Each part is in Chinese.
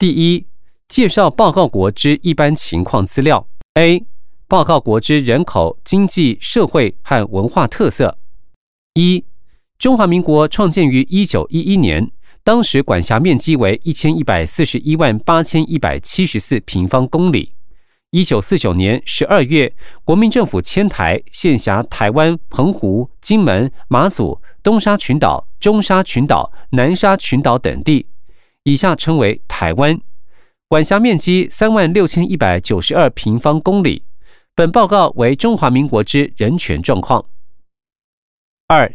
第一，介绍报告国之一般情况资料。A. 报告国之人口、经济、社会和文化特色。一、中华民国创建于一九一一年，当时管辖面积为一千一百四十一万八千一百七十四平方公里。一九四九年十二月，国民政府迁台，现辖台湾、澎湖、金门、马祖、东沙群岛、中沙群岛、南沙群岛等地，以下称为台湾。管辖面积三万六千一百九十二平方公里。本报告为中华民国之人权状况。二、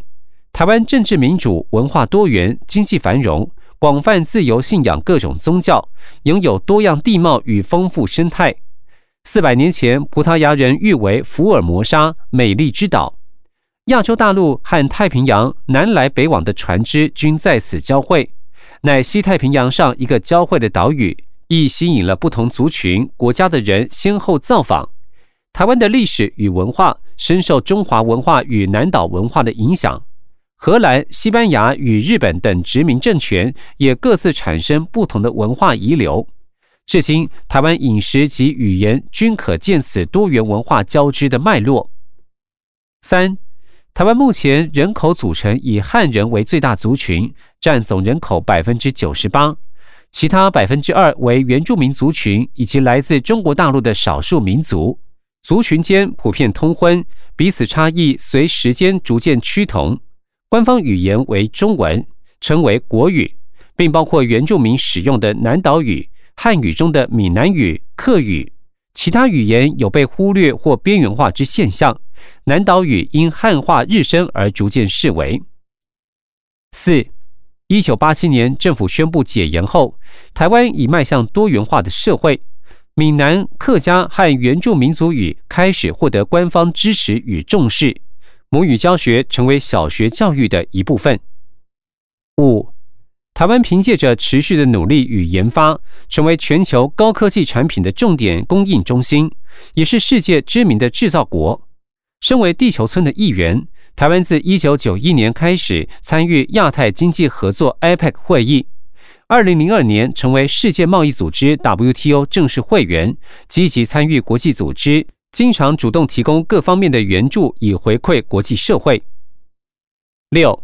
台湾政治民主、文化多元、经济繁荣，广泛自由信仰各种宗教，拥有多样地貌与丰富生态。四百年前，葡萄牙人誉为福尔摩沙美丽之岛，亚洲大陆和太平洋南来北往的船只均在此交汇，乃西太平洋上一个交汇的岛屿，亦吸引了不同族群、国家的人先后造访。台湾的历史与文化深受中华文化与南岛文化的影响，荷兰、西班牙与日本等殖民政权也各自产生不同的文化遗留。至今，台湾饮食及语言均可见此多元文化交织的脉络。三，台湾目前人口组成以汉人为最大族群，占总人口百分之九十八，其他百分之二为原住民族群以及来自中国大陆的少数民族。族群间普遍通婚，彼此差异随时间逐渐趋同。官方语言为中文，称为国语，并包括原住民使用的南岛语。汉语中的闽南语、客语，其他语言有被忽略或边缘化之现象。南岛语因汉化日深而逐渐式微。四，一九八七年政府宣布解严后，台湾已迈向多元化的社会，闽南、客家和原住民族语开始获得官方支持与重视，母语教学成为小学教育的一部分。五。台湾凭借着持续的努力与研发，成为全球高科技产品的重点供应中心，也是世界知名的制造国。身为地球村的一员，台湾自一九九一年开始参与亚太经济合作 （APEC） 会议，二零零二年成为世界贸易组织 （WTO） 正式会员，积极参与国际组织，经常主动提供各方面的援助，以回馈国际社会。六。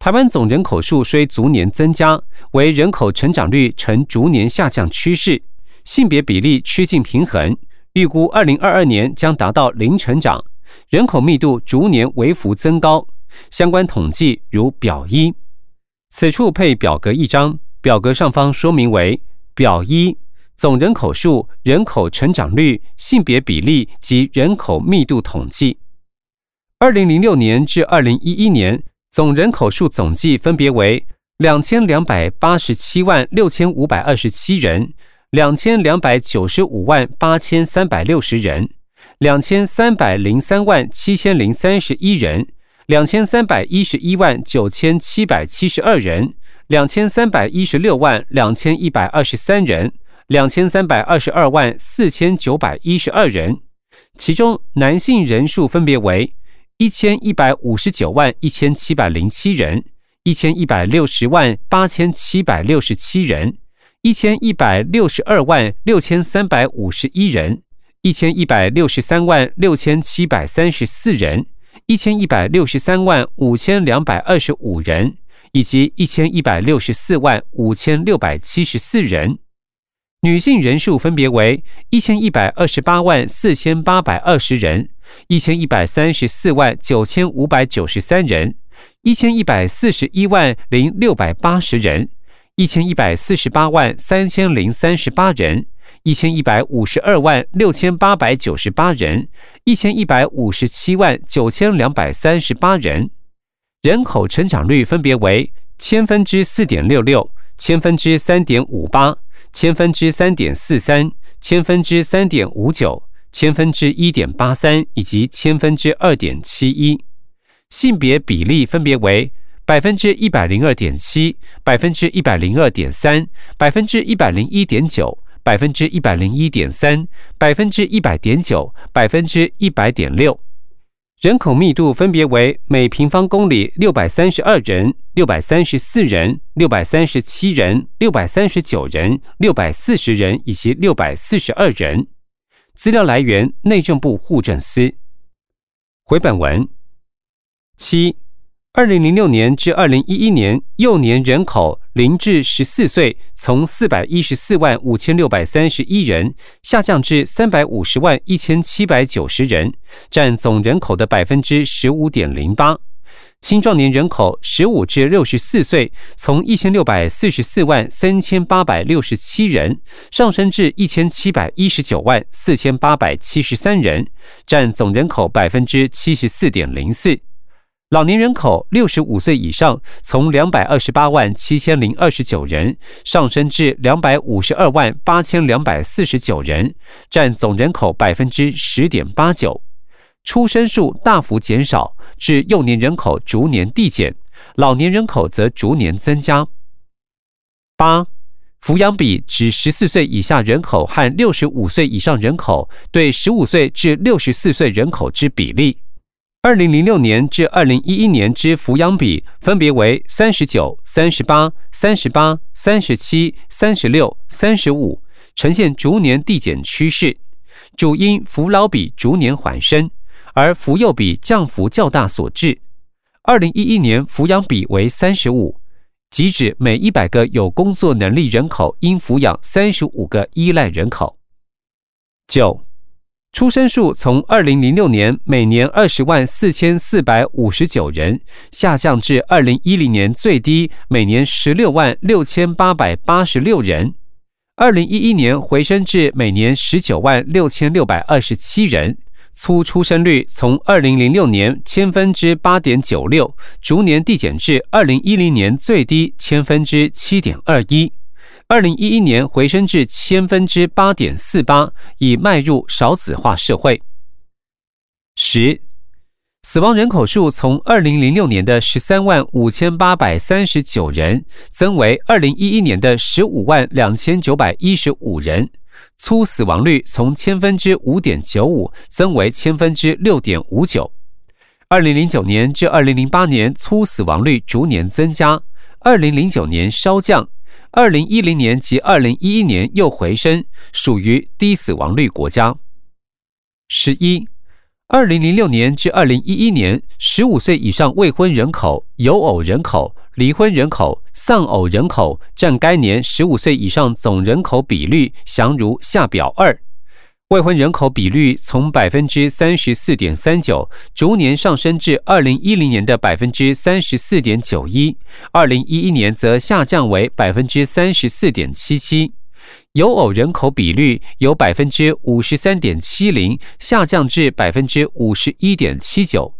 台湾总人口数虽逐年增加，为人口成长率呈逐年下降趋势，性别比例趋近平衡，预估二零二二年将达到零成长，人口密度逐年微幅增高。相关统计如表一，此处配表格一张，表格上方说明为表一总人口数、人口成长率、性别比例及人口密度统计。二零零六年至二零一一年。总人口数总计分别为两千两百八十七万六千五百二十七人、两千两百九十五万八千三百六十人、两千三百零三万七千零三十一人、两千三百一十一万九千七百七十二人、两千三百一十六万两千一百二十三人、两千三百二十二万四千九百一十二人，其中男性人数分别为。一千一百五十九万一千七百零七人，一千一百六十万八千七百六十七人，一千一百六十二万六千三百五十一人，一千一百六十三万六千七百三十四人，一千一百六十三万五千两百二十五人，以及一千一百六十四万五千六百七十四人。女性人数分别为一千一百二十八万四千八百二十人。一千一百三十四万九千五百九十三人，一千一百四十一万零六百八十人，一千一百四十八万三千零三十八人，一千一百五十二万六千八百九十八人，一千一百五十七万九千两百三十八人。人口成长率分别为千分之四点六六、千分之三点五八、千分之三点四三、千分之三点五九。千分之一点八三以及千分之二点七一，性别比例分别为百分之一百零二点七、百分之一百零二点三、百分之一百零一点九、百分之一百零一点三、百分之一百点九、百分之一百点六。人口密度分别为每平方公里六百三十二人、六百三十四人、六百三十七人、六百三十九人、六百四十人以及六百四十二人。资料来源：内政部户政司。回本文七。二零零六年至二零一一年，幼年人口零至十四岁从四百一十四万五千六百三十一人下降至三百五十万一千七百九十人，占总人口的百分之十五点零八。青壮年人口十五至六十四岁从一千六百四十四万三千八百六十七人上升至一千七百一十九万四千八百七十三人，占总人口百分之七十四点零四。老年人口六十五岁以上，从两百二十八万七千零二十九人上升至两百五十二万八千两百四十九人，占总人口百分之十点八九。出生数大幅减少，至幼年人口逐年递减，老年人口则逐年增加。八，抚养比指十四岁以下人口和六十五岁以上人口对十五岁至六十四岁人口之比例。二零零六年至二零一一年之抚养比分别为三十九、三十八、三十八、三十七、三十六、三十五，呈现逐年递减趋势，主因扶老比逐年缓升，而扶幼比降幅较大所致。二零一一年抚养比为三十五，即指每一百个有工作能力人口应抚养三十五个依赖人口。九。出生数从二零零六年每年二十万四千四百五十九人下降至二零一零年最低每年十六万六千八百八十六人，二零一一年回升至每年十九万六千六百二十七人。粗出生率从二零零六年千分之八点九六逐年递减至二零一零年最低千分之七点二一。二零一一年回升至千分之八点四八，已迈入少子化社会。十，死亡人口数从二零零六年的十三万五千八百三十九人，增为二零一一年的十五万两千九百一十五人。粗死亡率从千分之五点九五增为千分之六点五九。二零零九年至二零零八年粗死亡率逐年增加，二零零九年稍降。二零一零年及二零一一年又回升，属于低死亡率国家。十一，二零零六年至二零一一年，十五岁以上未婚人口、有偶人口、离婚人口、丧偶人口占该年十五岁以上总人口比率，详如下表二。未婚人口比率从百分之三十四点三九逐年上升至二零一零年的百分之三十四点九一，二零一一年则下降为百分之三十四点七七。有偶人口比率由百分之五十三点七零下降至百分之五十一点七九，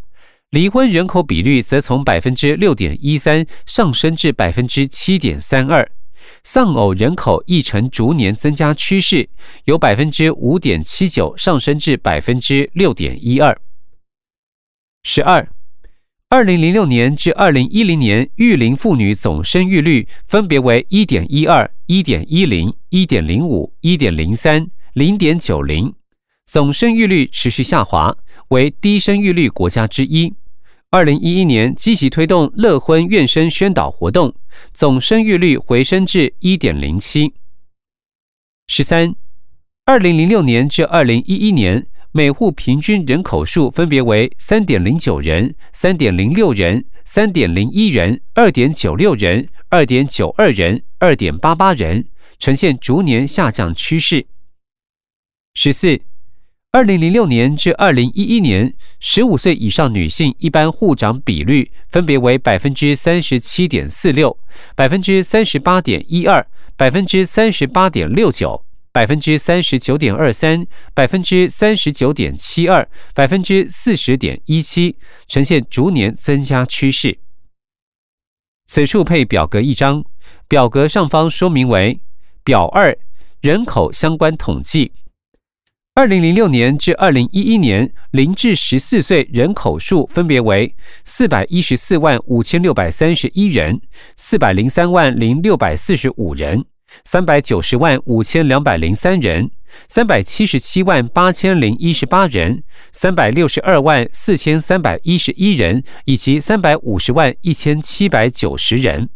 离婚人口比率则从百分之六点一三上升至百分之七点三二。丧偶人口亦呈逐年增加趋势，由百分之五点七九上升至百分之六点一二。十二，二零零六年至二零一零年育龄妇女总生育率分别为一点一二、一点一零、一点零五、一点零三、零点九零，总生育率持续下滑，为低生育率国家之一。二零一一年积极推动乐婚愿生宣导活动，总生育率回升至一点零七。十三，二零零六年至二零一一年，每户平均人口数分别为三点零九人、三点零六人、三点零一人、二点九六人、二点九二人、二点八八人，呈现逐年下降趋势。十四。二零零六年至二零一一年，十五岁以上女性一般户长比率分别为百分之三十七点四六、百分之三十八点一二、百分之三十八点六九、百分之三十九点二三、百分之三十九点七二、百分之四十点一七，呈现逐年增加趋势。此处配表格一张，表格上方说明为表二人口相关统计。二零零六年至二零一一年，零至十四岁人口数分别为四百一十四万五千六百三十一人、四百零三万零六百四十五人、三百九十万五千两百零三人，三百七十七万八千零一十八人，三百六十二万四千三百一十一人，以及三百五十万一千七百九十人，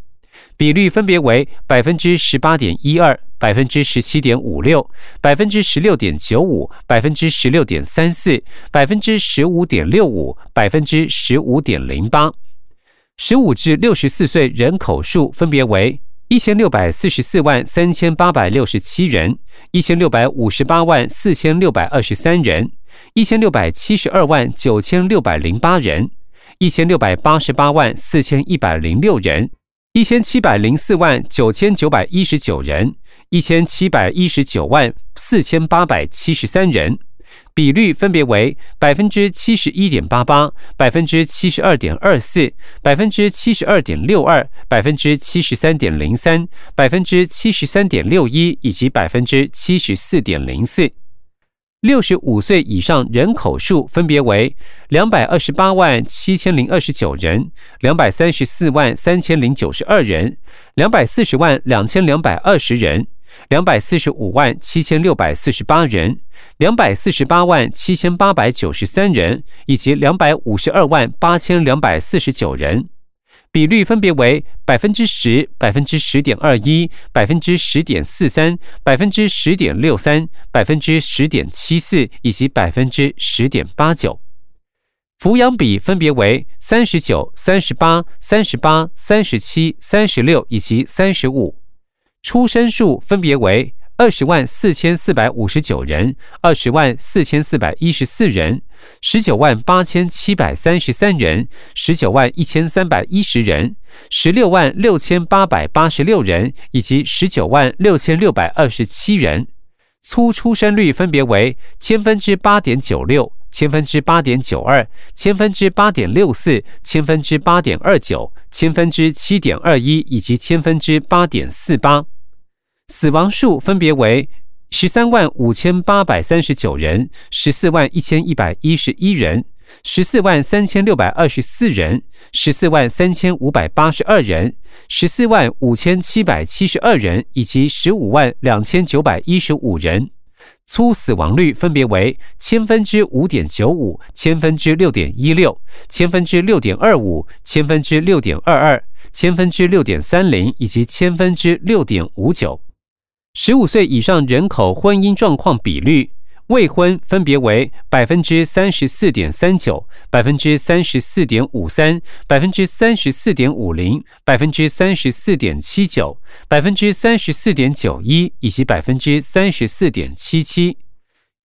比率分别为百分之十八点一二、百分之十七点五六、百分之十六点九五、百分之十六点三四、百分之十五点六五、百分之十五点零八。十五至六十四岁人口数分别为。一千六百四十四万三千八百六十七人，一千六百五十八万四千六百二十三人，一千六百七十二万九千六百零八人，一千六百八十八万四千一百零六人，一千七百零四万九千九百一十九人，一千七百一十九万四千八百七十三人。比率分别为百分之七十一点八八、百分之七十二点二四、百分之七十二点六二、百分之七十三点零三、百分之七十三点六一以及百分之七十四点零四。六十五岁以上人口数分别为两百二十八万七千零二十九人、两百三十四万三千零九十二人、两百四十万两千两百二十人。两百四十五万七千六百四十八人，两百四十八万七千八百九十三人，以及两百五十二万八千两百四十九人，比率分别为百分之十、百分之十点二一、百分之十点四三、百分之十点六三、百分之十点七四以及百分之十点八九。抚养比分别为三十九、三十八、三十八、三十七、三十六以及三十五。出生数分别为二十万四千四百五十九人、二十万四千四百一十四人、十九万八千七百三十三人、十九万一千三百一十人、十六万六千八百八十六人以及十九万六千六百二十七人。粗出生率分别为千分之八点九六、千分之八点九二、千分之八点六四、千分之八点二九、千分之七点二一以及千分之八点四八。死亡数分别为十三万五千八百三十九人、十四万一千一百一十一人、十四万三千六百二十四人、十四万三千五百八十二人、十四万五千七百七十二人以及十五万两千九百一十五人。粗死亡率分别为千分之五点九五、千分之六点一六、千分之六点二五、千分之六点二二、千分之六点三零以及千分之六点五九。十五岁以上人口婚姻状况比率，未婚分别为百分之三十四点三九、百分之三十四点五三、百分之三十四点五零、百分之三十四点七九、百分之三十四点九一以及百分之三十四点七七。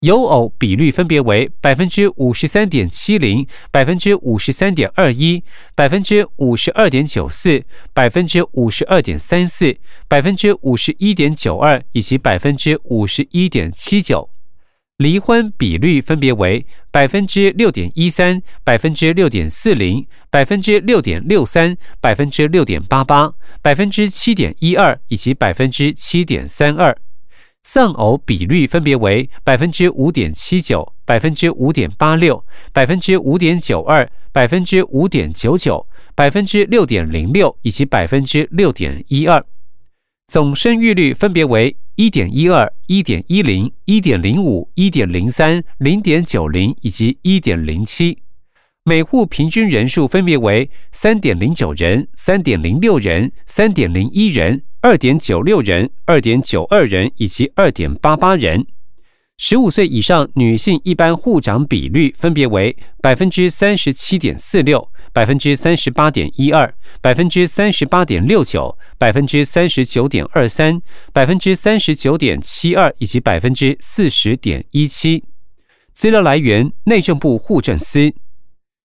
有偶比率分别为百分之五十三点七零、百分之五十三点二一、百分之五十二点九四、百分之五十二点三四、百分之五十一点九二以及百分之五十一点七九。离婚比率分别为百分之六点一三、百分之六点四零、百分之六点六三、百分之六点八八、百分之七点一二以及百分之七点三二。丧偶比率分别为百分之五点七九、百分之五点八六、百分之五点九二、百分之五点九九、百分之六点零六以及百分之六点一二。总生育率分别为一点一二、一点一零、一点零五、一点零三、零点九零以及一点零七。每户平均人数分别为三点零九人、三点零六人、三点零一人。二点九六人、二点九二人以及二点八八人。十五岁以上女性一般护长比率分别为百分之三十七点四六、百分之三十八点一二、百分之三十八点六九、百分之三十九点二三、百分之三十九点七二以及百分之四十点一七。资料来源：内政部户政司。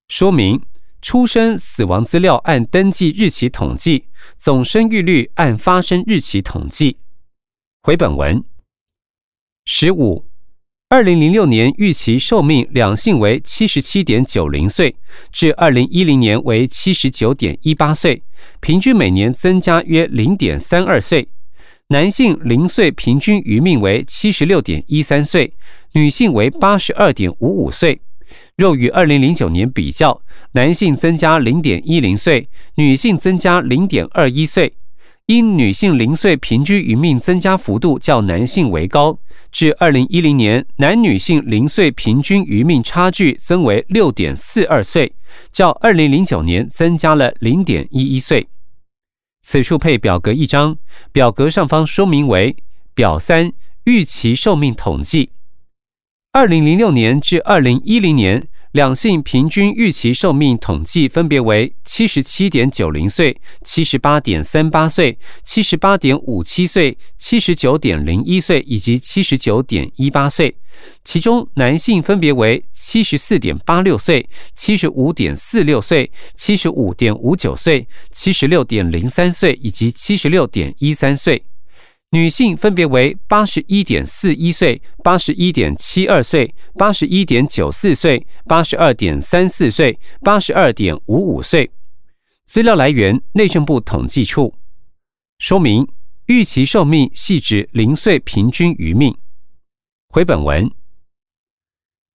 说明。出生死亡资料按登记日期统计，总生育率按发生日期统计。回本文十五，二零零六年预期寿命两性为七十七点九零岁，至二零一零年为七十九点一八岁，平均每年增加约零点三二岁。男性零岁平均余命为七十六点一三岁，女性为八十二点五五岁。若与二零零九年比较，男性增加零点一零岁，女性增加零点二一岁。因女性零岁平均余命增加幅度较男性为高，至二零一零年，男女性零岁平均余命差距增为六点四二岁，较二零零九年增加了零点一一岁。此处配表格一张，表格上方说明为表三预期寿命统计，二零零六年至二零一零年。两性平均预期寿命统计分别为七十七点九零岁、七十八点三八岁、七十八点五七岁、七十九点零一岁以及七十九点一八岁。其中，男性分别为七十四点八六岁、七十五点四六岁、七十五点五九岁、七十六点零三岁以及七十六点一三岁。女性分别为八十一点四一岁、八十一点七二岁、八十一点九四岁、八十二点三四岁、八十二点五五岁。资料来源：内政部统计处。说明：预期寿命系指零岁平均余命。回本文。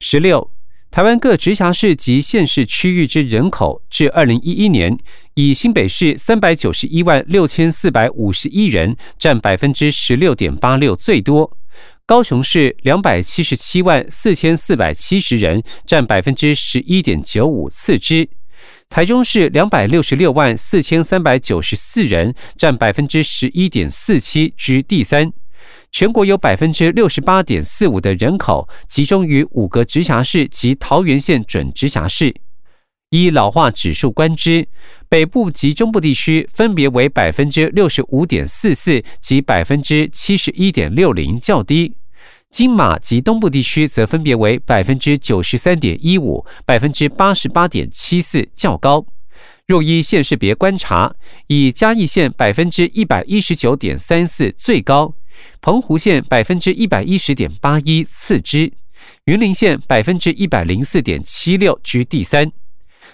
十六。台湾各直辖市及县市区域之人口，至二零一一年，以新北市三百九十一万六千四百五十一人，占百分之十六点八六最多；高雄市两百七十七万四千四百七十人，占百分之十一点九五次之；台中市两百六十六万四千三百九十四人，占百分之十一点四七居第三。全国有百分之六十八点四五的人口集中于五个直辖市及桃园县准直辖市。依老化指数观之，北部及中部地区分别为百分之六十五点四四及百分之七十一点六零较低；金马及东部地区则分别为百分之九十三点一五、百分之八十八点七四较高。若依县市别观察，以嘉义县百分之一百一十九点三四最高。澎湖县百分之一百一十点八一次之，云林县百分之一百零四点七六居第三，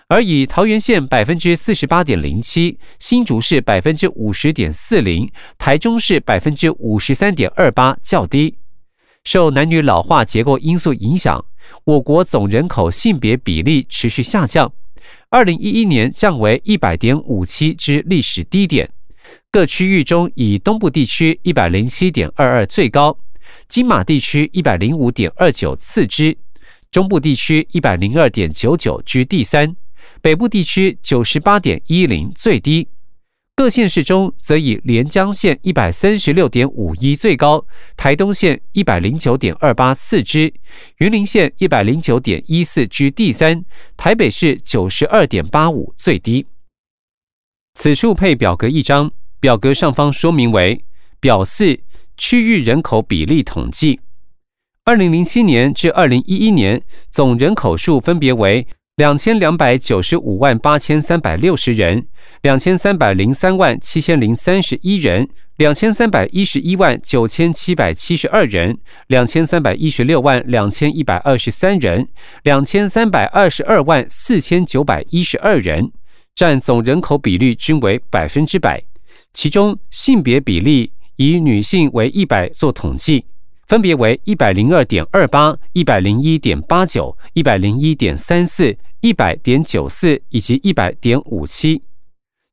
而以桃园县百分之四十八点零七、新竹市百分之五十点四零、台中市百分之五十三点二八较低。受男女老化结构因素影响，我国总人口性别比例持续下降，二零一一年降为一百点五七之历史低点。各区域中，以东部地区一百零七点二二最高，金马地区一百零五点二九次之，中部地区一百零二点九九居第三，北部地区九十八点一零最低。各县市中，则以连江县一百三十六点五一最高，台东县一百零九点二八次之，云林县一百零九点一四居第三，台北市九十二点八五最低。此处配表格一张，表格上方说明为表四区域人口比例统计。二零零七年至二零一一年总人口数分别为两千两百九十五万八千三百六十人、两千三百零三万七千零三十一人、两千三百一十一万九千七百七十二人、两千三百一十六万两千一百二十三人、两千三百二十二万四千九百一十二人。占总人口比率均为百分之百，其中性别比例以女性为一百做统计，分别为一百零二点二八、一百零一点八九、一百零一点三四、一百点九四以及一百点五七。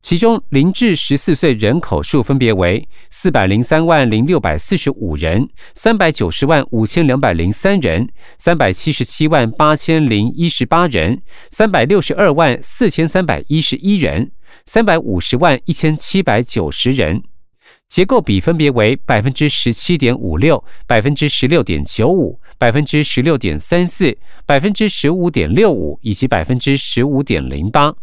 其中，零至十四岁人口数分别为四百零三万零六百四十五人、三百九十万五千两百零三人、三百七十七万八千零一十八人、三百六十二万四千三百一十一人、三百五十万一千七百九十人。结构比分别为百分之十七点五六、百分之十六点九五、百分之十六点三四、百分之十五点六五以及百分之十五点零八。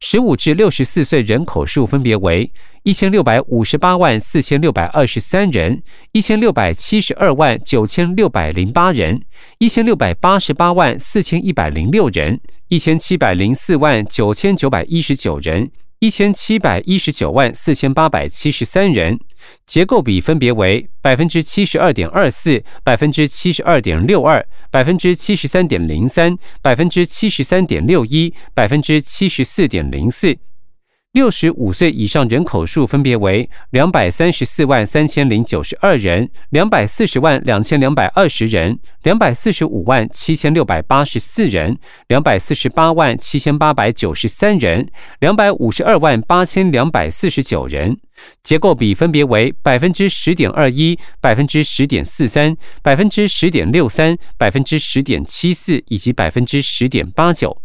十五至六十四岁人口数分别为一千六百五十八万四千六百二十三人、一千六百七十二万九千六百零八人、一千六百八十八万四千一百零六人、一千七百零四万九千九百一十九人。一千七百一十九万四千八百七十三人，结构比分别为百分之七十二点二四、百分之七十二点六二、百分之七十三点零三、百分之七十三点六一、百分之七十四点零四。六十五岁以上人口数分别为两百三十四万三千零九十二人、两百四十万两千两百二十人、两百四十五万七千六百八十四人、两百四十八万七千八百九十三人、两百五十二万八千两百四十九人。结构比分别为百分之十点二一、百分之十点四三、百分之十点六三、百分之十点七四以及百分之十点八九。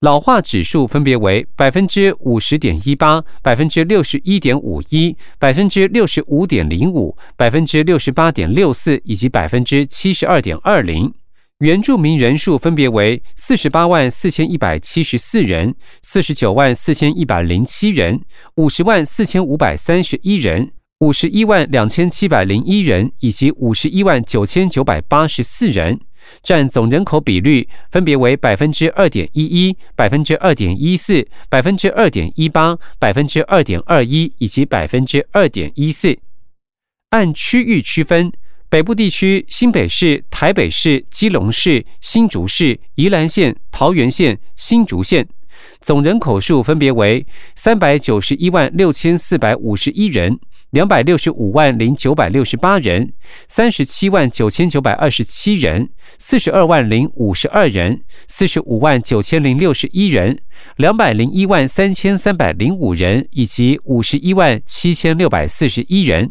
老化指数分别为百分之五十点一八、百分之六十一点五一、百分之六十五点零五、百分之六十八点六四以及百分之七十二点二零。原住民人数分别为四十八万四千一百七十四人、四十九万四千一百零七人、五十万四千五百三十一人、五十一万两千七百零一人以及五十一万九千九百八十四人。占总人口比率分别为百分之二点一一、百分之二点一四、百分之二点一八、百分之二点二一以及百分之二点一四。按区域区分，北部地区新北市、台北市、基隆市、新竹市、宜兰县、桃园县、新竹县总人口数分别为三百九十一万六千四百五十一人。两百六十五万零九百六十八人，三十七万九千九百二十七人，四十二万零五十二人，四十五万九千零六十一人，两百零一万三千三百零五人，以及五十一万七千六百四十一人。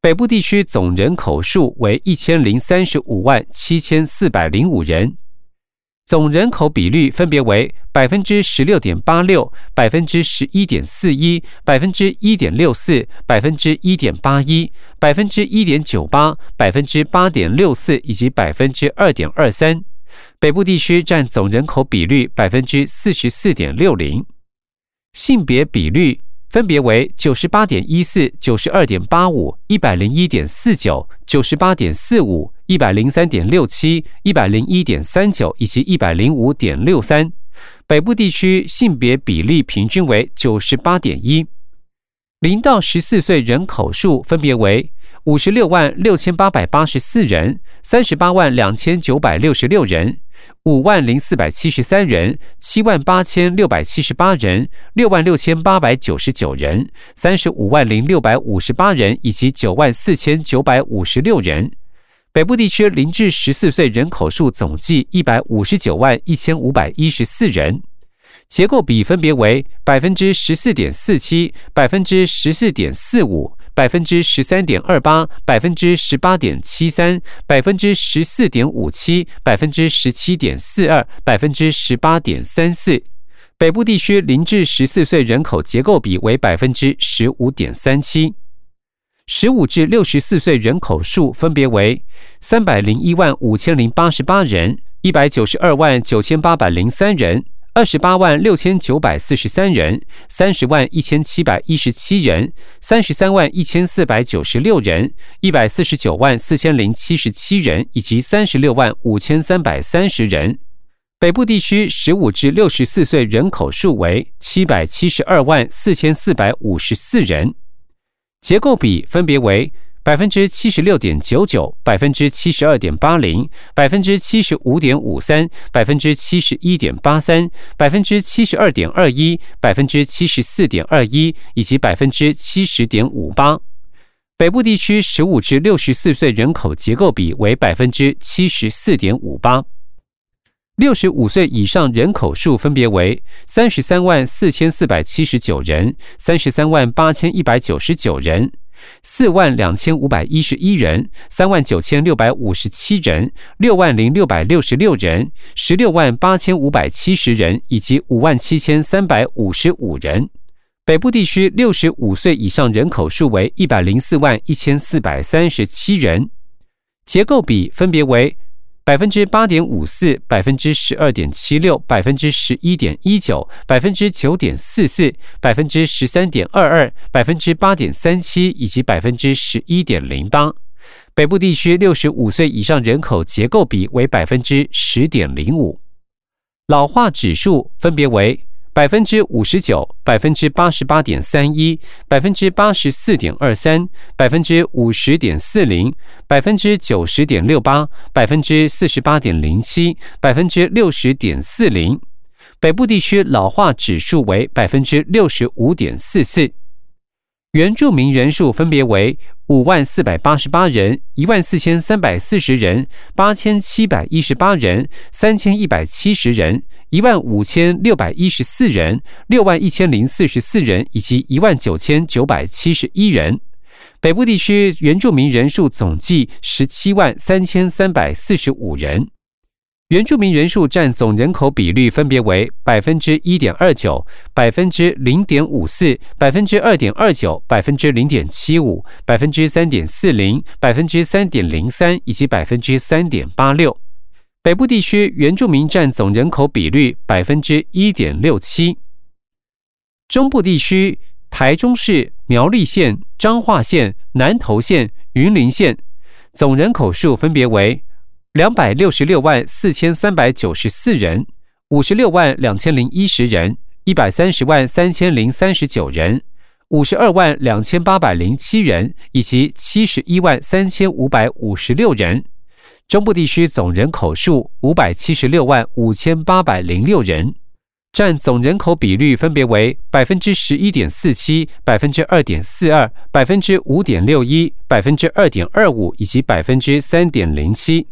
北部地区总人口数为一千零三十五万七千四百零五人。总人口比率分别为百分之十六点八六、百分之十一点四一、百分之一点六四、百分之一点八一、百分之一点九八、百分之八点六四以及百分之二点二三。北部地区占总人口比率百分之四十四点六零。性别比率。分别为九十八点一四、九十二点八五、一百零一点四九、九十八点四五、一百零三点六七、一百零一点三九以及一百零五点六三。北部地区性别比例平均为九十八点一。零到十四岁人口数分别为五十六万六千八百八十四人、三十八万两千九百六十六人。五万零四百七十三人，七万八千六百七十八人，六万六千八百九十九人，三十五万零六百五十八人，以及九万四千九百五十六人。北部地区零至十四岁人口数总计一百五十九万一千五百一十四人。结构比分别为百分之十四点四七、百分之十四点四五、百分之十三点二八、百分之十八点七三、百分之十四点五七、百分之十七点四二、百分之十八点三四。北部地区零至十四岁人口结构比为百分之十五点三七。十五至六十四岁人口数分别为三百零一万五千零八十八人、一百九十二万九千八百零三人。二十八万六千九百四十三人，三十万一千七百一十七人，三十三万一千四百九十六人，一百四十九万四千零七十七人，以及三十六万五千三百三十人。北部地区十五至六十四岁人口数为七百七十二万四千四百五十四人，结构比分别为。百分之七十六点九九，百分之七十二点八零，百分之七十五点五三，百分之七十一点八三，百分之七十二点二一，百分之七十四点二一，以及百分之七十点五八。北部地区十五至六十四岁人口结构比为百分之七十四点五八。六十五岁以上人口数分别为三十三万四千四百七十九人，三十三万八千一百九十九人。四万两千五百一十一人，三万九千六百五十七人，六万零六百六十六人，十六万八千五百七十人，以及五万七千三百五十五人。北部地区六十五岁以上人口数为一百零四万一千四百三十七人，结构比分别为。百分之八点五四，百分之十二点七六，百分之十一点一九，百分之九点四四，百分之十三点二二，百分之八点三七，以及百分之十一点零八。北部地区六十五岁以上人口结构比为百分之十点零五，老化指数分别为。百分之五十九，百分之八十八点三一，百分之八十四点二三，百分之五十点四零，百分之九十点六八，百分之四十八点零七，百分之六十点四零。北部地区老化指数为百分之六十五点四四。原住民人数分别为五万四百八十八人、一万四千三百四十人、八千七百一十八人、三千一百七十人、一万五千六百一十四人、六万一千零四十四人以及一万九千九百七十一人。北部地区原住民人数总计十七万三千三百四十五人。原住民人数占总人口比率分别为百分之一点二九、百分之零点五四、百分之二点二九、百分之零点七五、百分之三点四零、百分之三点零三以及百分之三点八六。北部地区原住民占总人口比率百分之一点六七。中部地区台中市、苗栗县、彰化县、南投县、云林县总人口数分别为。两百六十六万四千三百九十四人，五十六万两千零一十人，一百三十万三千零三十九人，五十二万两千八百零七人，以及七十一万三千五百五十六人。中部地区总人口数五百七十六万五千八百零六人，占总人口比率分别为百分之十一点四七、百分之二点四二、百分之五点六一、百分之二点二五以及百分之三点零七。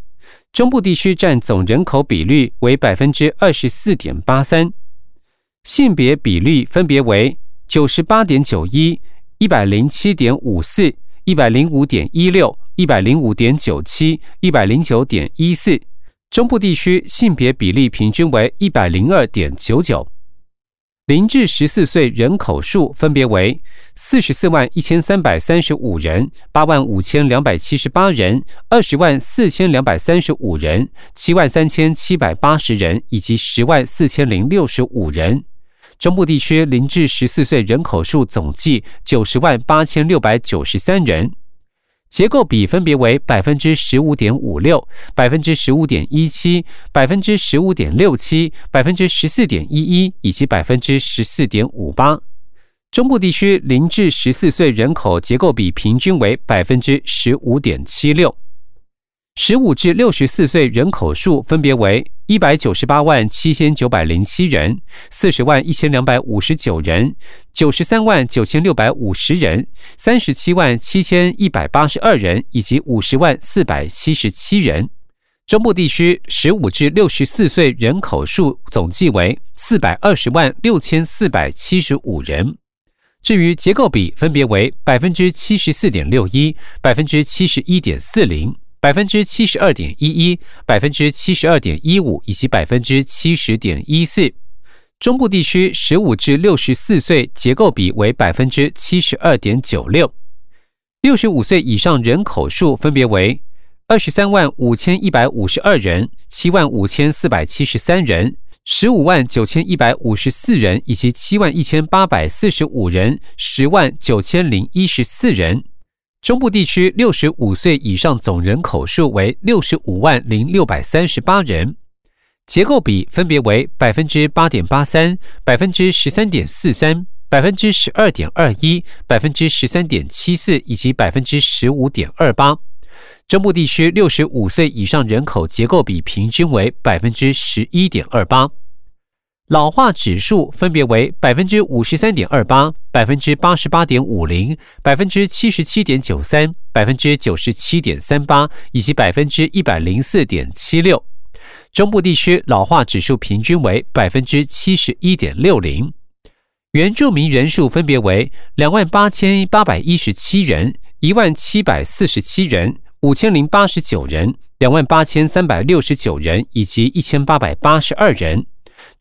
中部地区占总人口比率为百分之二十四点八三，性别比率分别为九十八点九一、一百零七点五四、一百零五点一六、一百零五点九七、一百零九点一四。中部地区性别比例平均为一百零二点九九。零至十四岁人口数分别为四十四万一千三百三十五人、八万五千两百七十八人、二十万四千两百三十五人、七万三千七百八十人以及十万四千零六十五人。中部地区零至十四岁人口数总计九十万八千六百九十三人。结构比分别为百分之十五点五六、百分之十五点一七、百分之十五点六七、百分之十四点一一以及百分之十四点五八。中部地区零至十四岁人口结构比平均为百分之十五点七六。十五至六十四岁人口数分别为一百九十八万七千九百零七人、四十万一千两百五十九人、九十三万九千六百五十人、三十七万七千一百八十二人以及五十万四百七十七人。中部地区十五至六十四岁人口数总计为四百二十万六千四百七十五人。至于结构比，分别为百分之七十四点六一、百分之七十一点四零。百分之七十二点一一、百分之七十二点一五以及百分之七十点一四。中部地区十五至六十四岁结构比为百分之七十二点九六。六十五岁以上人口数分别为二十三万五千一百五十二人、七万五千四百七十三人、十五万九千一百五十四人以及七万一千八百四十五人、十万九千零一十四人。中部地区六十五岁以上总人口数为六十五万零六百三十八人，结构比分别为百分之八点八三、百分之十三点四三、百分之十二点二一、百分之十三点七四以及百分之十五点二八。中部地区六十五岁以上人口结构比平均为百分之十一点二八。老化指数分别为百分之五十三点二八、百分之八十八点五零、百分之七十七点九三、百分之九十七点三八以及百分之一百零四点七六。中部地区老化指数平均为百分之七十一点六零。原住民人数分别为两万八千八百一十七人、一万七百四十七人、五千零八十九人、两万八千三百六十九人以及一千八百八十二人。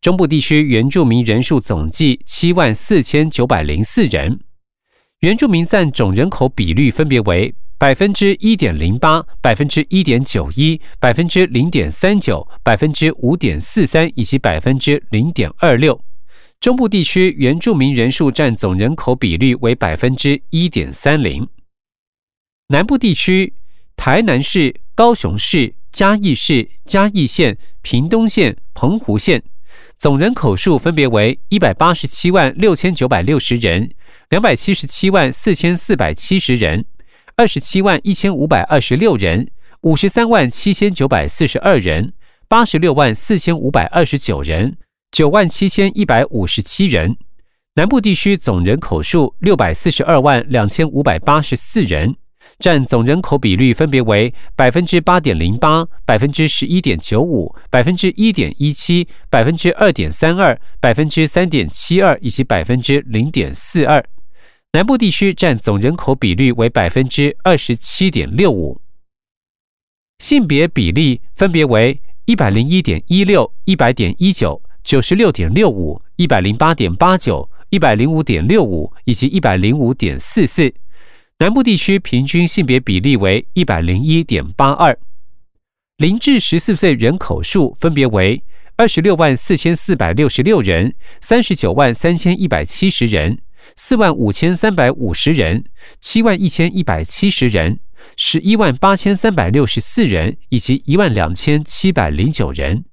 中部地区原住民人数总计七万四千九百零四人，原住民占总人口比率分别为百分之一点零八、百分之一点九一、百分之零点三九、百分之五点四三以及百分之零点二六。中部地区原住民人数占总人口比率为百分之一点三零。南部地区台南市、高雄市、嘉义市、嘉义县、屏东县、澎湖县。总人口数分别为一百八十七万六千九百六十人、两百七十七万四千四百七十人、二十七万一千五百二十六人、五十三万七千九百四十二人、八十六万四千五百二十九人、九万七千一百五十七人。南部地区总人口数六百四十二万两千五百八十四人，占总人口比率分别为百分之八点零八、百分之十一点九五、百分之一点一七、百分之二点三二、百分之三点七二以及百分之零点四二。南部地区占总人口比率为百分之二十七点六五。性别比例分别为一百零一点一六、一百点一九、九十六点六五、一百零八点八九、一百零五点六五以及一百零五点四四。南部地区平均性别比例为一百零一点八二。零至十四岁人口数分别为二十六万四千四百六十六人、三十九万三千一百七十人、四万五千三百五十人、七万一千一百七十人。十一万八千三百六十四人，以及一万两千七百零九人。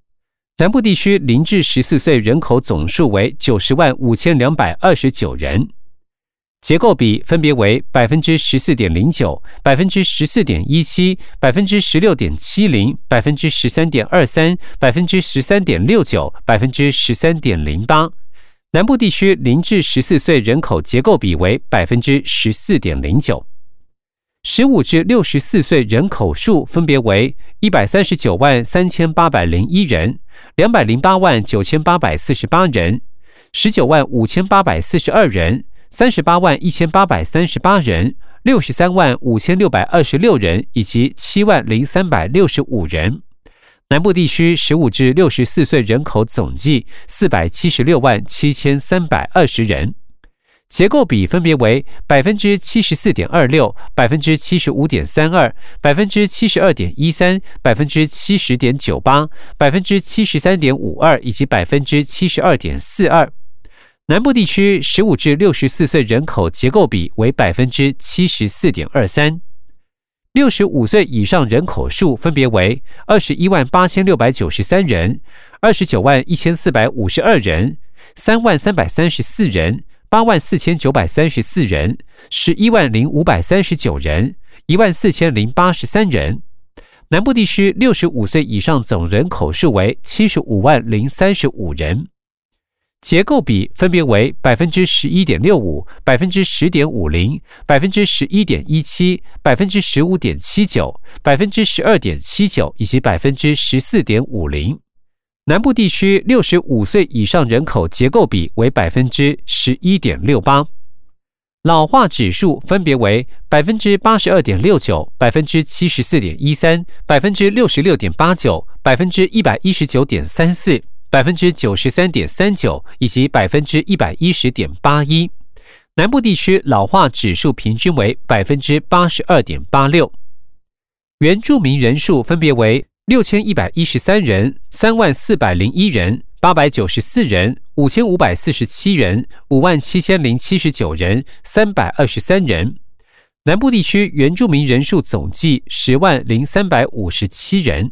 南部地区零至十四岁人口总数为九十万五千两百二十九人，结构比分别为百分之十四点零九、百分之十四点一七、百分之十六点七零、百分之十三点二三、百分之十三点六九、百分之十三点零八。南部地区零至十四岁人口结构比为百分之十四点零九。十五至六十四岁人口数分别为一百三十九万三千八百零一人、两百零八万九千八百四十八人、十九万五千八百四十二人、三十八万一千八百三十八人、六十三万五千六百二十六人以及七万零三百六十五人。南部地区十五至六十四岁人口总计四百七十六万七千三百二十人。结构比分别为百分之七十四点二六、百分之七十五点三二、百分之七十二点一三、百分之七十点九八、百分之七十三点五二以及百分之七十二点四二。南部地区十五至六十四岁人口结构比为百分之七十四点二三。六十五岁以上人口数分别为二十一万八千六百九十三人、二十九万一千四百五十二人、三万三百三十四人。八万四千九百三十四人，十一万零五百三十九人，一万四千零八十三人。南部地区六十五岁以上总人口数为七十五万零三十五人，结构比分别为百分之十一点六五、百分之十点五零、百分之十一点一七、百分之十五点七九、百分之十二点七九以及百分之十四点五零。南部地区六十五岁以上人口结构比为百分之十一点六八，老化指数分别为百分之八十二点六九、百分之七十四点一三、百分之六十六点八九、百分之一百一十九点三四、百分之九十三点三九以及百分之一百一十点八一。南部地区老化指数平均为百分之八十二点八六，原住民人数分别为。六千一百一十三人，三万四百零一人，八百九十四人，五千五百四十七人，五万七千零七十九人，三百二十三人。南部地区原住民人数总计十万零三百五十七人，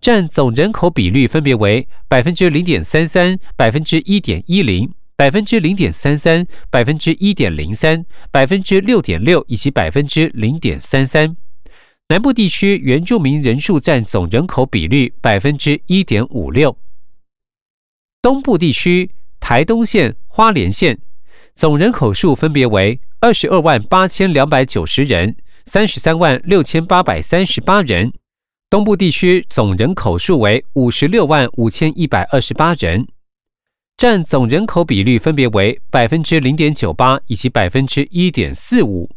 占总人口比率分别为百分之零点三三、百分之一点一零、百分之零点三三、百分之一点零三、百分之六点六以及百分之零点三三。南部地区原住民人数占总人口比率百分之一点五六。东部地区台东县、花莲县总人口数分别为二十二万八千两百九十人、三十三万六千八百三十八人。东部地区总人口数为五十六万五千一百二十八人，占总人口比率分别为百分之零点九八以及百分之一点四五。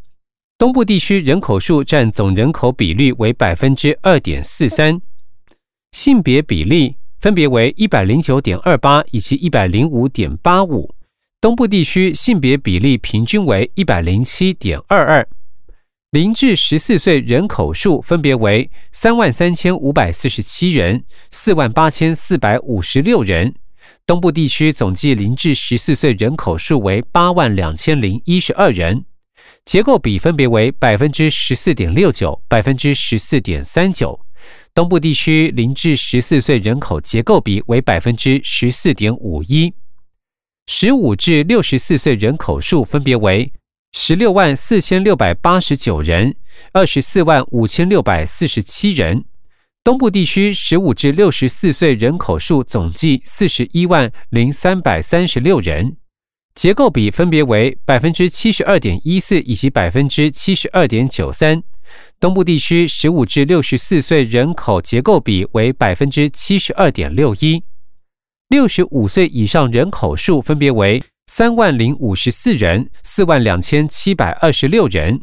东部地区人口数占总人口比率为百分之二点四三，性别比例分别为一百零九点二八以及一百零五点八五。东部地区性别比例平均为一百零七点二二。零至十四岁人口数分别为三万三千五百四十七人、四万八千四百五十六人。东部地区总计零至十四岁人口数为八万两千零一十二人。结构比分别为百分之十四点六九、百分之十四点三九。东部地区零至十四岁人口结构比为百分之十四点五一。十五至六十四岁人口数分别为十六万四千六百八十九人、二十四万五千六百四十七人。东部地区十五至六十四岁人口数总计四十一万零三百三十六人。结构比分别为百分之七十二点一四以及百分之七十二点九三。东部地区十五至六十四岁人口结构比为百分之七十二点六一。六十五岁以上人口数分别为三万零五十四人、四万两千七百二十六人。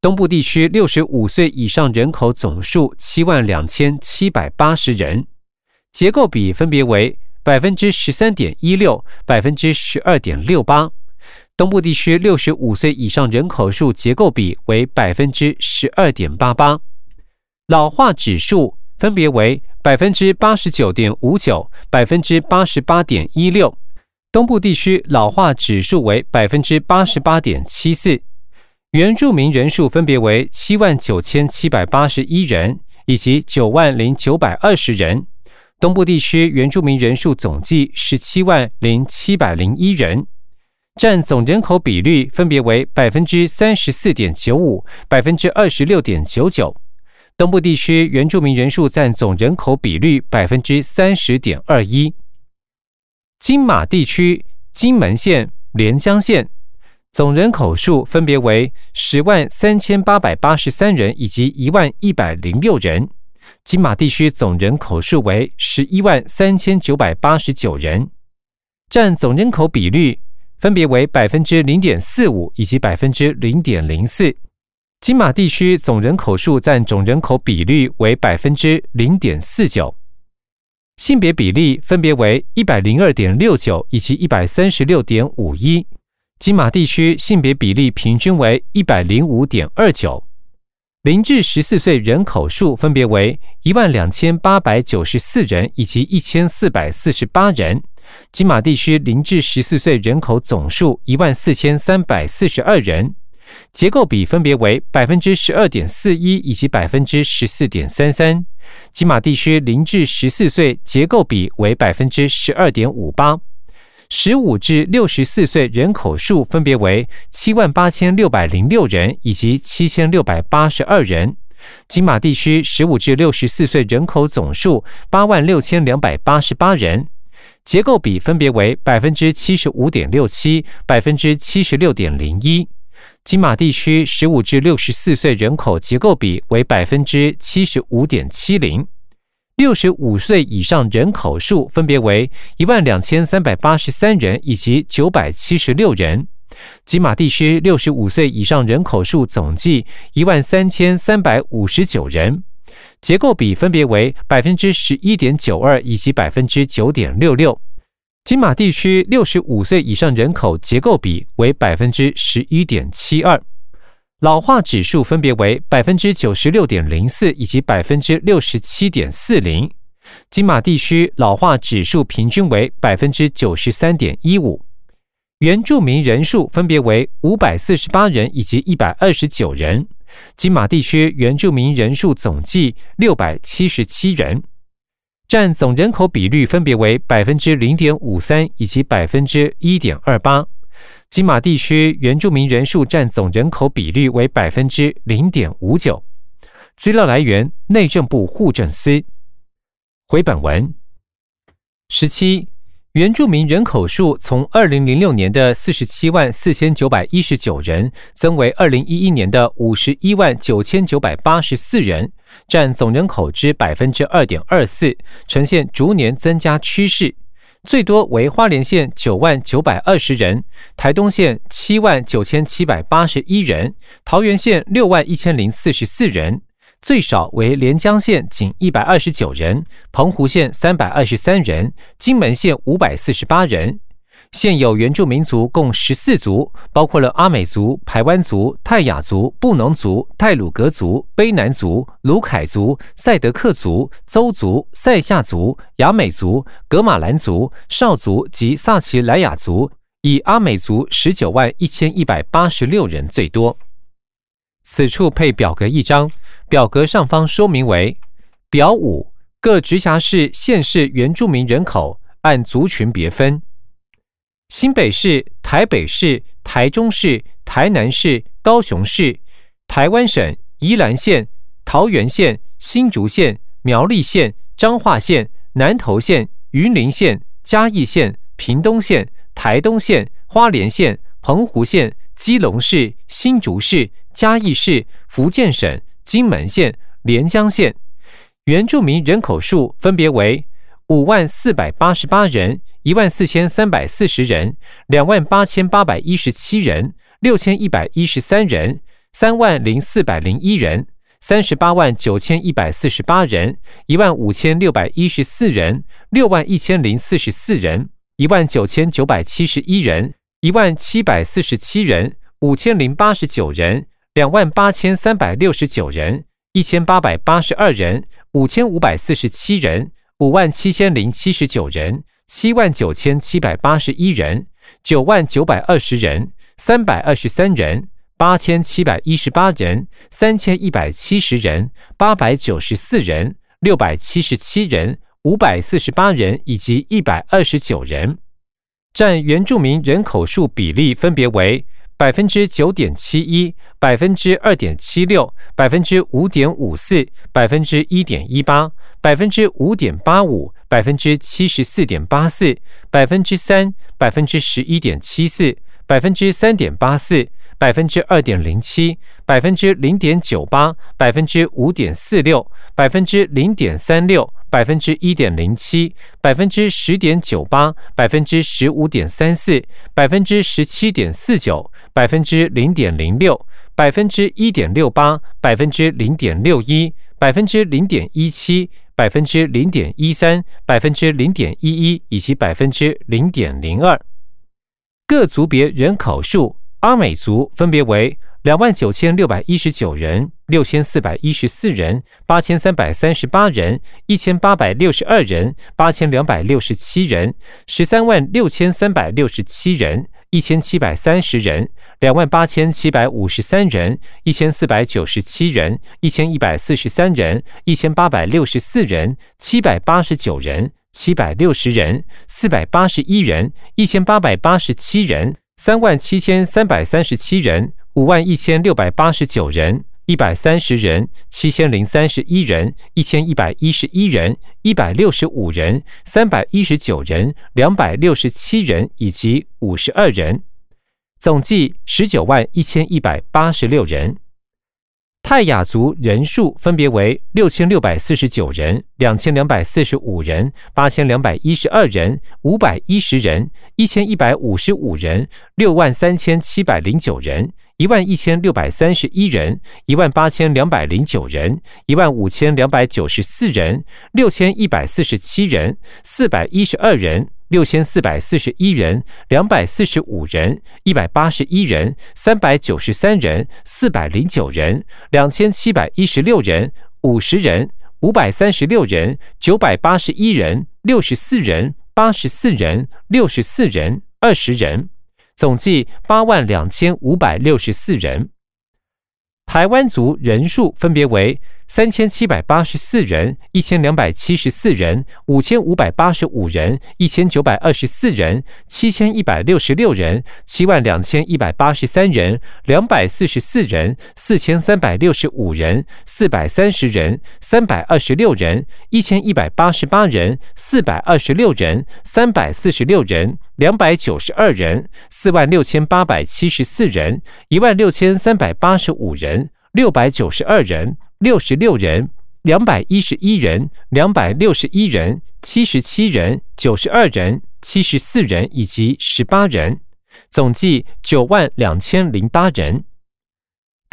东部地区六十五岁以上人口总数七万两千七百八十人，结构比分别为百分之十三点一六、百分之十二点六八。东部地区六十五岁以上人口数结构比为百分之十二点八八，老化指数分别为。百分之八十九点五九，百分之八十八点一六。东部地区老化指数为百分之八十八点七四。原住民人数分别为七万九千七百八十一人以及九万零九百二十人。东部地区原住民人数总计十七万零七百零一人，占总人口比率分别为百分之三十四点九五，百分之二十六点九九。东部地区原住民人数占总人口比率百分之三十点二一。金马地区金门县、连江县总人口数分别为十万三千八百八十三人以及一万一百零六人。金马地区总人口数为十一万三千九百八十九人，占总人口比率分别为百分之零点四五以及百分之零点零四。金马地区总人口数占总人口比率为百分之零点四九，性别比例分别为一百零二点六九以及一百三十六点五一。金马地区性别比例平均为一百零五点二九。零至十四岁人口数分别为一万两千八百九十四人以及一千四百四十八人。金马地区零至十四岁人口总数一万四千三百四十二人。结构比分别为百分之十二点四一以及百分之十四点三三。金马地区零至十四岁结构比为百分之十二点五八。十五至六十四岁人口数分别为七万八千六百零六人以及七千六百八十二人。金马地区十五至六十四岁人口总数八万六千两百八十八人。结构比分别为百分之七十五点六七、百分之七十六点零一。金马地区十五至六十四岁人口结构比为百分之七十五点七零，六十五岁以上人口数分别为一万两千三百八十三人以及九百七十六人。金马地区六十五岁以上人口数总计一万三千三百五十九人，结构比分别为百分之十一点九二以及百分之九点六六。金马地区六十五岁以上人口结构比为百分之十一点七二，老化指数分别为百分之九十六点零四以及百分之六十七点四零。金马地区老化指数平均为百分之九十三点一五。原住民人数分别为五百四十八人以及一百二十九人。金马地区原住民人数总计六百七十七人。占总人口比率分别为百分之零点五三以及百分之一点二八。金马地区原住民人数占总人口比率为百分之零点五九。资料来源：内政部户政司。回本文十七。原住民人口数从二零零六年的四十七万四千九百一十九人，增为二零一一年的五十一万九千九百八十四人，占总人口之百分之二点二四，呈现逐年增加趋势。最多为花莲县九万九百二十人，台东县七万九千七百八十一人，桃园县六万一千零四十四人。最少为连江县仅一百二十九人，澎湖县三百二十三人，金门县五百四十八人。现有原住民族共十四族，包括了阿美族、排湾族、泰雅族、布农族、泰鲁格族、卑南族、卢凯族、赛德克族、邹族、塞夏族、雅美族、格马兰族、少族及萨奇莱雅族，以阿美族十九万一千一百八十六人最多。此处配表格一张，表格上方说明为表五各直辖市、县市原住民人口按族群别分：新北市、台北市、台中市、台南市、高雄市、台湾省、宜兰县、桃园县、新竹县、苗栗县、彰化县、南投县、云林县、嘉义县、屏东县、台东县。花莲县、澎湖县、基隆市、新竹市、嘉义市、福建省、金门县、连江县。原住民人口数分别为五万四百八十八人、一万四千三百四十人、两万八千八百一十七人、六千一百一十三人、三万零四百零一人、三十八万九千一百四十八人、一万五千六百一十四人、六万一千零四十四人、一万九千九百七十一人、一万七百四十七人、五千零八十九人、两万八千三百六十九人。一千八百八十二人，五千五百四十七人，五万七千零七十九人，七万九千七百八十一人，九万九百二十人，三百二十三人，八千七百一十八人，三千一百七十人，八百九十四人，六百七十七人，五百四十八人以及一百二十九人，占原住民人口数比例分别为。百分之九点七一，百分之二点七六，百分之五点五四，百分之一点一八，百分之五点八五，百分之七十四点八四，百分之三，百分之十一点七四，百分之三点八四，百分之二点零七，百分之零点九八，百分之五点四六，百分之零点三六。百分之一点零七，百分之十点九八，百分之十五点三四，百分之十七点四九，百分之零点零六，百分之一点六八，百分之零点六一，百分之零点一七，百分之零点一三，百分之零点一一，以及百分之零点零二。各族别人口数，阿美族分别为。两万九千六百一十九人，六千四百一十四人，八千三百三十八人，一千八百六十二人，八千两百六十七人，十三万六千三百六十七人，一千七百三十人，两万八千七百五十三人，一千四百九十七人，一千一百四十三人，一千八百六十四人，七百八十九人，七百六十人，四百八十一人，一千八百八十七人，三万七千三百三十七人。五万一千六百八十九人，一百三十人，七千零三十一人，一千一百一十一人，一百六十五人，三百一十九人，两百六十七人以及五十二人，总计十九万一千一百八十六人。泰雅族人数分别为六千六百四十九人、两千两百四十五人、八千两百一十二人、五百一十人、一千一百五十五人、六万三千七百零九人、一万一千六百三十一人、一万八千两百零九人、一万五千两百九十四人、六千一百四十七人、四百一十二人。六千四百四十一人，两百四十五人，一百八十一人，三百九十三人，四百零九人，两千七百一十六人，五十人，五百三十六人，九百八十一人，六十四人，八十四人，六十四人，二十人，总计八万两千五百六十四人。台湾族人数分别为。三千七百八十四人，一千两百七十四人，五千五百八十五人，一千九百二十四人，七千一百六十六人，七万两千一百八十三人，两百四十四人，四千三百六十五人，四百三十人，三百二十六人，一千一百八十八人，四百二十六人，三百四十六人，两百九十二人，四万六千八百七十四人，一万六千三百八十五人，六百九十二人。六十六人，两百一十一人，两百六十一人，七十七人，九十二人，七十四人以及十八人，总计九万两千零八人。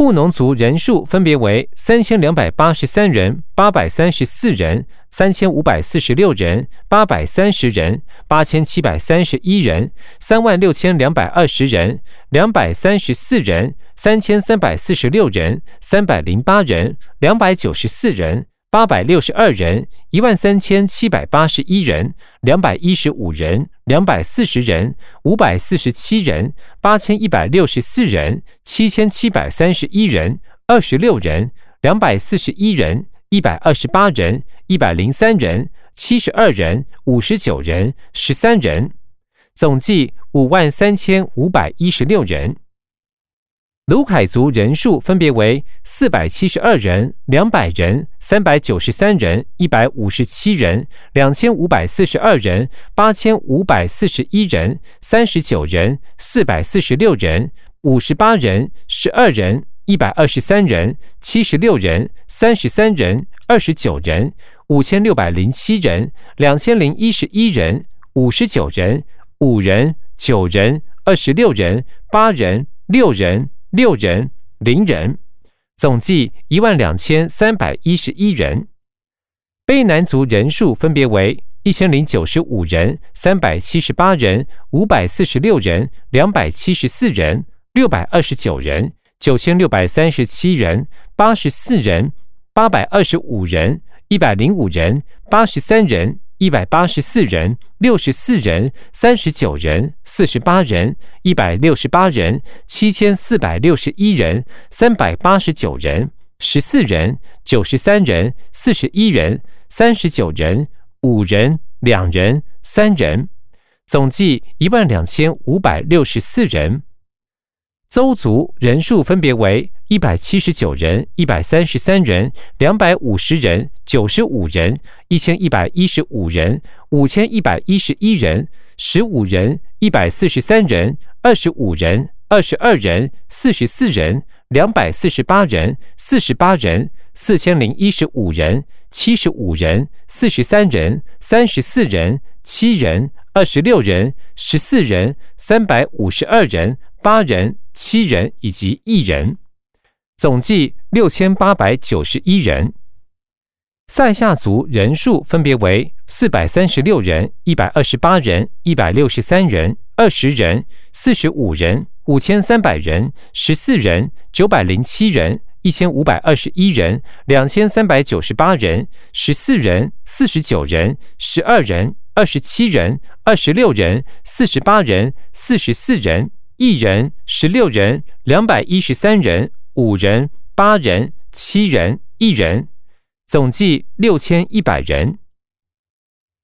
布农族人数分别为三千两百八十三人、八百三十四人、三千五百四十六人、八百三十人、八千七百三十一人、三万六千两百二十人、两百三十四人、三千三百四十六人、三百零八人、两百九十四人。八百六十二人，一万三千七百八十一人，两百一十五人，两百四十人，五百四十七人，八千一百六十四人，七千七百三十一人，二十六人，两百四十一人，一百二十八人，一百零三人，七十二人，五十九人，十三人，总计五万三千五百一十六人。卢凯族人数分别为四百七十二人、两百人、三百九十三人、一百五十七人、两千五百四十二人、八千五百四十一人、三十九人、四百四十六人、五十八人、十二人、一百二十三人、七十六人、三十三人、二十九人、五千六百零七人、两千零一十一人、五十九人、五人、九人、二十六人、八人、六人。六人、零人，总计一万两千三百一十一人。卑南族人数分别为一千零九十五人、三百七十八人、五百四十六人、两百七十四人、六百二十九人、九千六百三十七人、八十四人、八百二十五人、一百零五人、八十三人。一百八十四人、六十四人、三十九人、四十八人、一百六十八人、七千四百六十一人、三百八十九人、十四人、九十三人、四十一人、三十九人、五人、两人、三人，总计一万两千五百六十四人。邹族人数分别为。一百七十九人，一百三十三人，两百五十人，九十五人，一千一百一十五人，五千一百一十一人，十五人，一百四十三人，二十五人，二十二人，四十四人，两百四十八人，四十八人，四千零一十五人，七十五人，四十三人，三十四人，七人，二十六人，十四人，三百五十二人，八人，七人以及一人。总计六千八百九十一人，塞夏族人数分别为四百三十六人、一百二十八人、一百六十三人、二十人、四十五人、五千三百人、十四人、九百零七人、一千五百二十一人、两千三百九十八人、十四人、四十九人、十二人、二十七人、二十六人、四十八人、四十四人、一人、十六人、两百一十三人。五人、八人、七人、一人，总计六千一百人。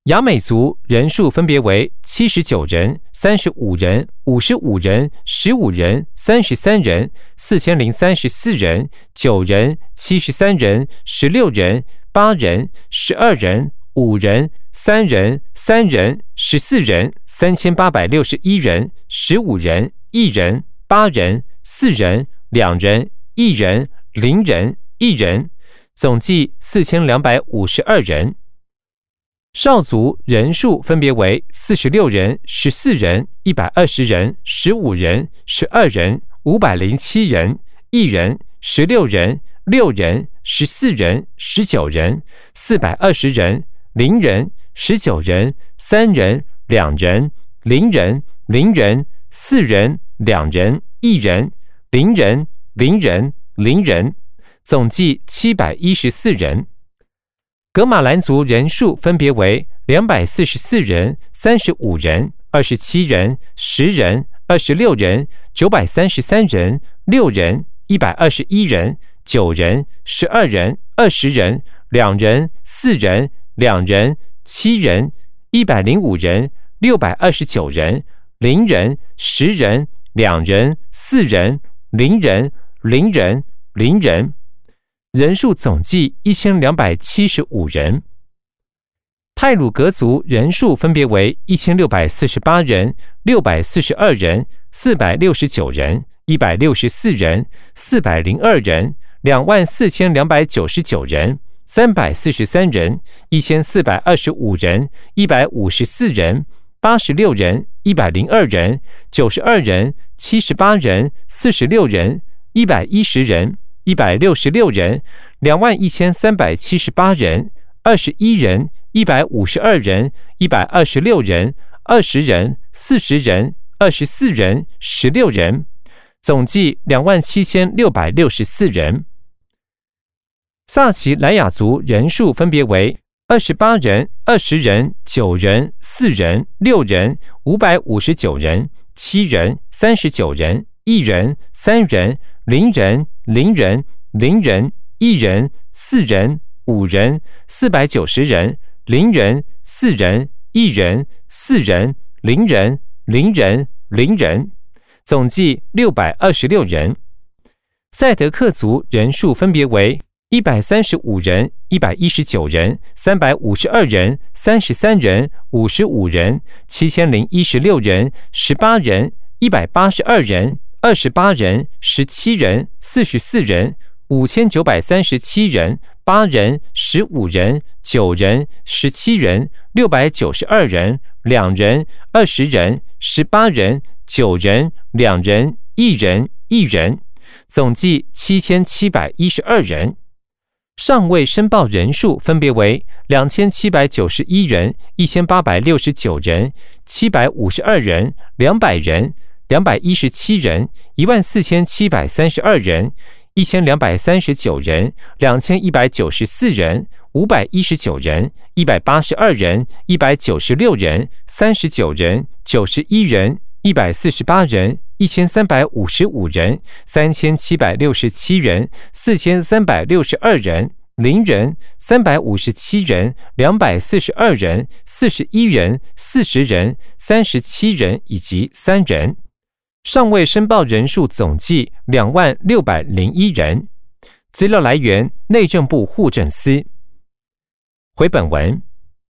雅美族人数分别为七十九人、三十五人、五十五人、十五人、三十三人、四千零三十四人、九人、七十三人、十六人、八人、十二人、五人、三人、三人、十四人、三千八百六十一人、十五人、一人、八人、四人、两人。一人、零人、一人，总计四千两百五十二人。少族人数分别为四十六人、十四人、一百二十人、十五人、十二人、五百零七人、一人、十六人、六人、十四人、十九人、四百二十人、零人、十九人、三人、两人、零人、零人、四人、两人、一人、零人。零人，零人，总计七百一十四人。格马兰族人数分别为两百四十四人、三十五人、二十七人、十人、二十六人、九百三十三人、六人、一百二十一人、九人、十二人、二十人、两人、四人、两人、七人、一百零五人、六百二十九人、零人、十人、两人、四人、零人。零人，零人，人数总计一千两百七十五人。泰鲁格族人数分别为一千六百四十八人、六百四十二人、四百六十九人、一百六十四人、四百零二人、两万四千两百九十九人、三百四十三人、一千四百二十五人、一百五十四人、八十六人、一百零二人、九十二人、七十八人、四十六人。一百一十人，一百六十六人，两万一千三百七十八人，二十一人，一百五十二人，一百二十六人，二十人，四十人，二十四人，十六人，总计两万七千六百六十四人。萨奇莱雅族人数分别为二十八人、二十人、九人、四人、六人、五百五十九人、七人、三十九人、一人、三人。零人，零人，零人，一人，四人，五人，四百九十人，零人，四人，一人，四人，零人，零人，零人，总计六百二十六人。赛德克族人数分别为一百三十五人、一百一十九人、三百五十二人、三十三人、五十五人、七千零一十六人、十八人、一百八十二人、二十八人、十七人、四十四人、五千九百三十七人、八人、十五人、九人、十七人、六百九十二人、两人、二十人、十八人、九人、两人、一人、一人。总计七千七百一十二人，尚未申报人数分别为两千七百九十一人、一千八百六十九人、七百五十二人、两百人、两百一十七人、一万四千七百三十二人、一千两百三十九人、两千一百九十四人、五百一十九人、一百八十二人、一百九十六人、三十九人、九十一人、一百四十八人。一千三百五十五人，三千七百六十七人，四千三百六十二人，零人，三百五十七人，两百四十二人，四十一人，四十人，三十七人以及三人，尚未申报人数总计两万六百零一人。资料来源：内政部户政司。回本文。